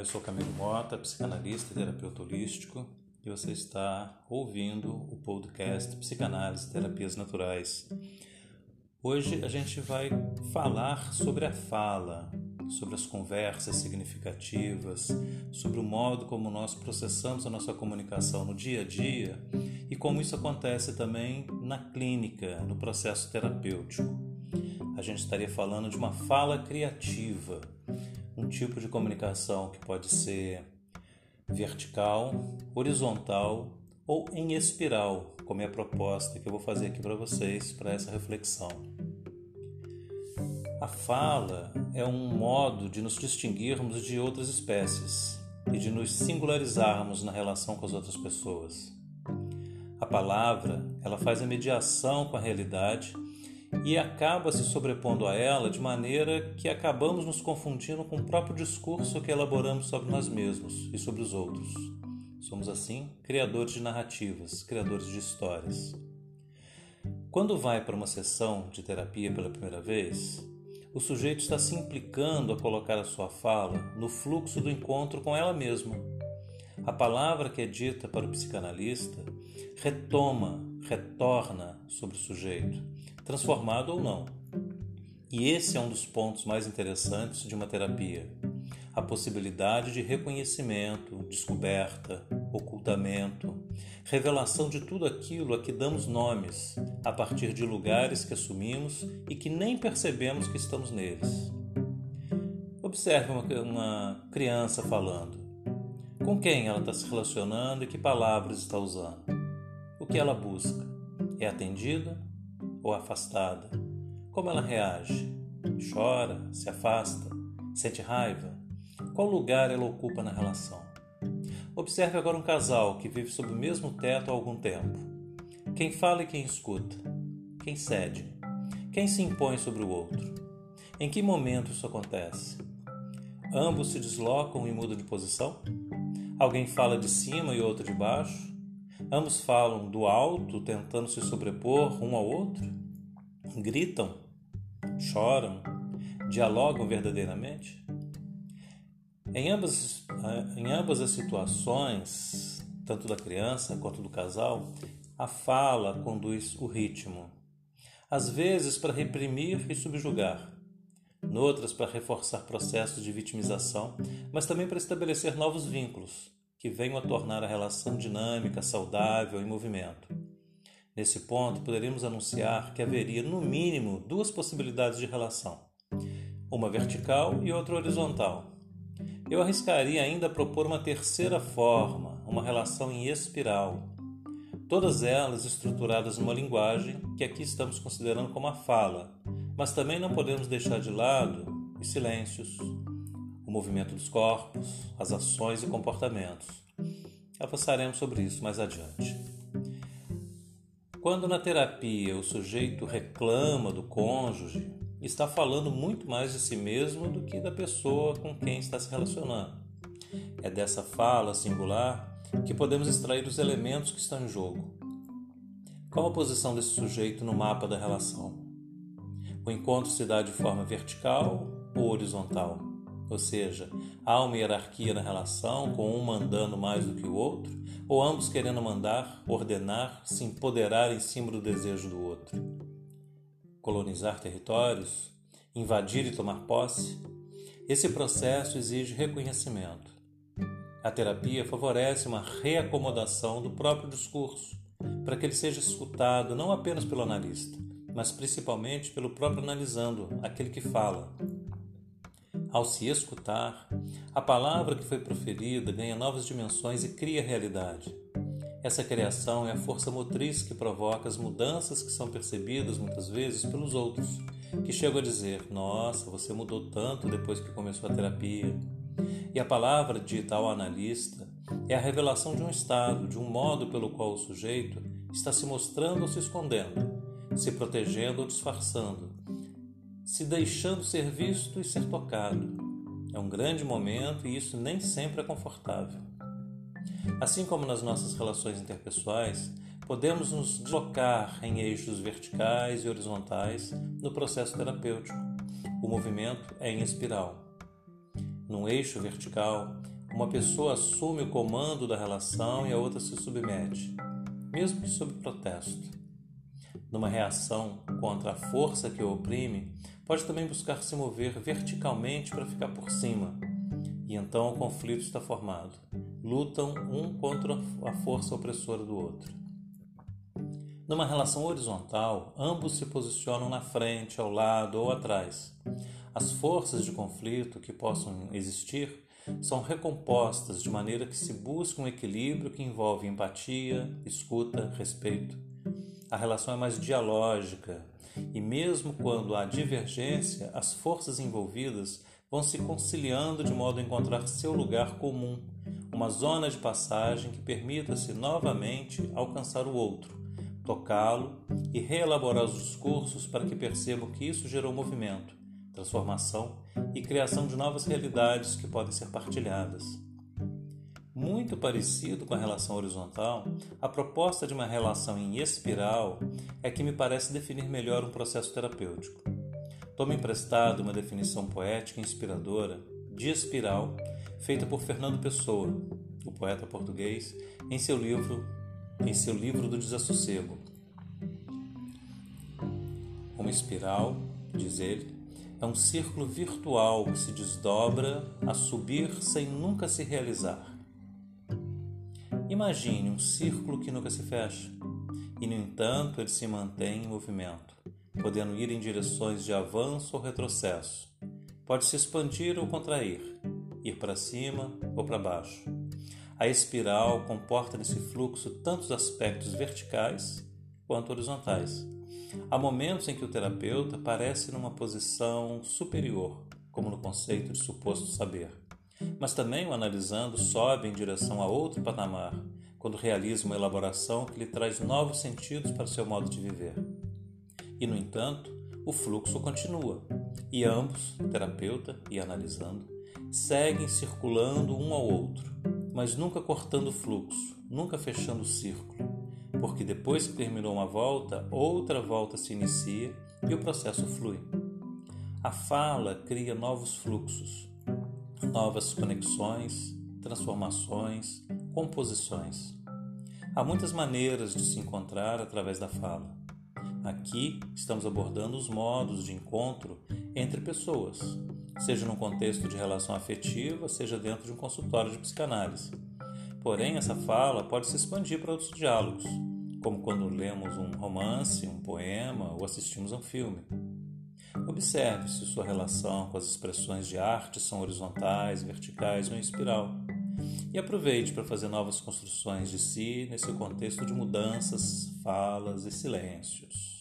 eu sou Camilo Mota, psicanalista e terapeuta holístico, e você está ouvindo o podcast Psicanálise e Terapias Naturais. Hoje a gente vai falar sobre a fala, sobre as conversas significativas, sobre o modo como nós processamos a nossa comunicação no dia a dia e como isso acontece também na clínica, no processo terapêutico. A gente estaria falando de uma fala criativa um tipo de comunicação que pode ser vertical, horizontal ou em espiral, como é a proposta que eu vou fazer aqui para vocês para essa reflexão. A fala é um modo de nos distinguirmos de outras espécies e de nos singularizarmos na relação com as outras pessoas. A palavra, ela faz a mediação com a realidade e acaba se sobrepondo a ela de maneira que acabamos nos confundindo com o próprio discurso que elaboramos sobre nós mesmos e sobre os outros. Somos, assim, criadores de narrativas, criadores de histórias. Quando vai para uma sessão de terapia pela primeira vez, o sujeito está se implicando a colocar a sua fala no fluxo do encontro com ela mesma. A palavra que é dita para o psicanalista retoma, retorna sobre o sujeito transformado ou não. E esse é um dos pontos mais interessantes de uma terapia: a possibilidade de reconhecimento, descoberta, ocultamento, revelação de tudo aquilo a que damos nomes a partir de lugares que assumimos e que nem percebemos que estamos neles. Observe uma, uma criança falando. Com quem ela está se relacionando e que palavras está usando? Que ela busca? É atendida ou afastada? Como ela reage? Chora, se afasta, sente raiva? Qual lugar ela ocupa na relação? Observe agora um casal que vive sob o mesmo teto há algum tempo. Quem fala e quem escuta? Quem cede? Quem se impõe sobre o outro? Em que momento isso acontece? Ambos se deslocam e mudam de posição? Alguém fala de cima e outro de baixo? Ambos falam do alto, tentando se sobrepor um ao outro? Gritam? Choram? Dialogam verdadeiramente? Em ambas, em ambas as situações, tanto da criança quanto do casal, a fala conduz o ritmo. Às vezes para reprimir e subjugar, noutras para reforçar processos de vitimização, mas também para estabelecer novos vínculos que venham a tornar a relação dinâmica, saudável, em movimento. Nesse ponto, poderíamos anunciar que haveria, no mínimo, duas possibilidades de relação: uma vertical e outra horizontal. Eu arriscaria ainda propor uma terceira forma, uma relação em espiral. Todas elas estruturadas numa linguagem que aqui estamos considerando como a fala, mas também não podemos deixar de lado os silêncios, o movimento dos corpos, as ações e comportamentos. Avançaremos sobre isso mais adiante. Quando na terapia o sujeito reclama do cônjuge, está falando muito mais de si mesmo do que da pessoa com quem está se relacionando. É dessa fala singular que podemos extrair os elementos que estão em jogo. Qual a posição desse sujeito no mapa da relação? O encontro se dá de forma vertical ou horizontal? Ou seja, há uma hierarquia na relação, com um mandando mais do que o outro, ou ambos querendo mandar, ordenar, se empoderar em cima do desejo do outro. Colonizar territórios, invadir e tomar posse, esse processo exige reconhecimento. A terapia favorece uma reacomodação do próprio discurso, para que ele seja escutado não apenas pelo analista, mas principalmente pelo próprio analisando, aquele que fala, ao se escutar, a palavra que foi proferida ganha novas dimensões e cria realidade. Essa criação é a força motriz que provoca as mudanças que são percebidas muitas vezes pelos outros, que chegam a dizer: Nossa, você mudou tanto depois que começou a terapia. E a palavra dita ao analista é a revelação de um estado, de um modo pelo qual o sujeito está se mostrando ou se escondendo, se protegendo ou disfarçando, se deixando ser visto e ser tocado. É um grande momento e isso nem sempre é confortável. Assim como nas nossas relações interpessoais, podemos nos deslocar em eixos verticais e horizontais no processo terapêutico. O movimento é em espiral. Num eixo vertical, uma pessoa assume o comando da relação e a outra se submete, mesmo que sob protesto. Numa reação contra a força que o oprime, pode também buscar se mover verticalmente para ficar por cima. E então o conflito está formado. Lutam um contra a força opressora do outro. Numa relação horizontal, ambos se posicionam na frente, ao lado ou atrás. As forças de conflito que possam existir são recompostas de maneira que se busca um equilíbrio que envolve empatia, escuta, respeito. A relação é mais dialógica e, mesmo quando há divergência, as forças envolvidas vão se conciliando de modo a encontrar seu lugar comum, uma zona de passagem que permita-se novamente alcançar o outro tocá-lo e reelaborar os discursos para que percebam que isso gerou movimento, transformação e criação de novas realidades que podem ser partilhadas. Muito parecido com a relação horizontal, a proposta de uma relação em espiral é que me parece definir melhor um processo terapêutico. Tomo emprestado uma definição poética inspiradora de espiral feita por Fernando Pessoa, o poeta português, em seu livro em seu livro do desassossego. Uma espiral, diz ele, é um círculo virtual que se desdobra a subir sem nunca se realizar. Imagine um círculo que nunca se fecha, e no entanto ele se mantém em movimento, podendo ir em direções de avanço ou retrocesso. Pode se expandir ou contrair, ir para cima ou para baixo a espiral comporta nesse fluxo tantos aspectos verticais quanto horizontais. Há momentos em que o terapeuta parece numa posição superior, como no conceito de suposto saber, mas também o analisando sobe em direção a outro patamar, quando realiza uma elaboração que lhe traz novos sentidos para seu modo de viver. E, no entanto, o fluxo continua, e ambos, terapeuta e analisando, seguem circulando um ao outro, mas nunca cortando o fluxo, nunca fechando o círculo, porque depois que terminou uma volta, outra volta se inicia e o processo flui. A fala cria novos fluxos, novas conexões, transformações, composições. Há muitas maneiras de se encontrar através da fala. Aqui estamos abordando os modos de encontro entre pessoas, seja num contexto de relação afetiva, seja dentro de um consultório de psicanálise. Porém, essa fala pode se expandir para outros diálogos, como quando lemos um romance, um poema ou assistimos a um filme. Observe se sua relação com as expressões de arte são horizontais, verticais ou em espiral. E aproveite para fazer novas construções de si nesse contexto de mudanças, falas e silêncios.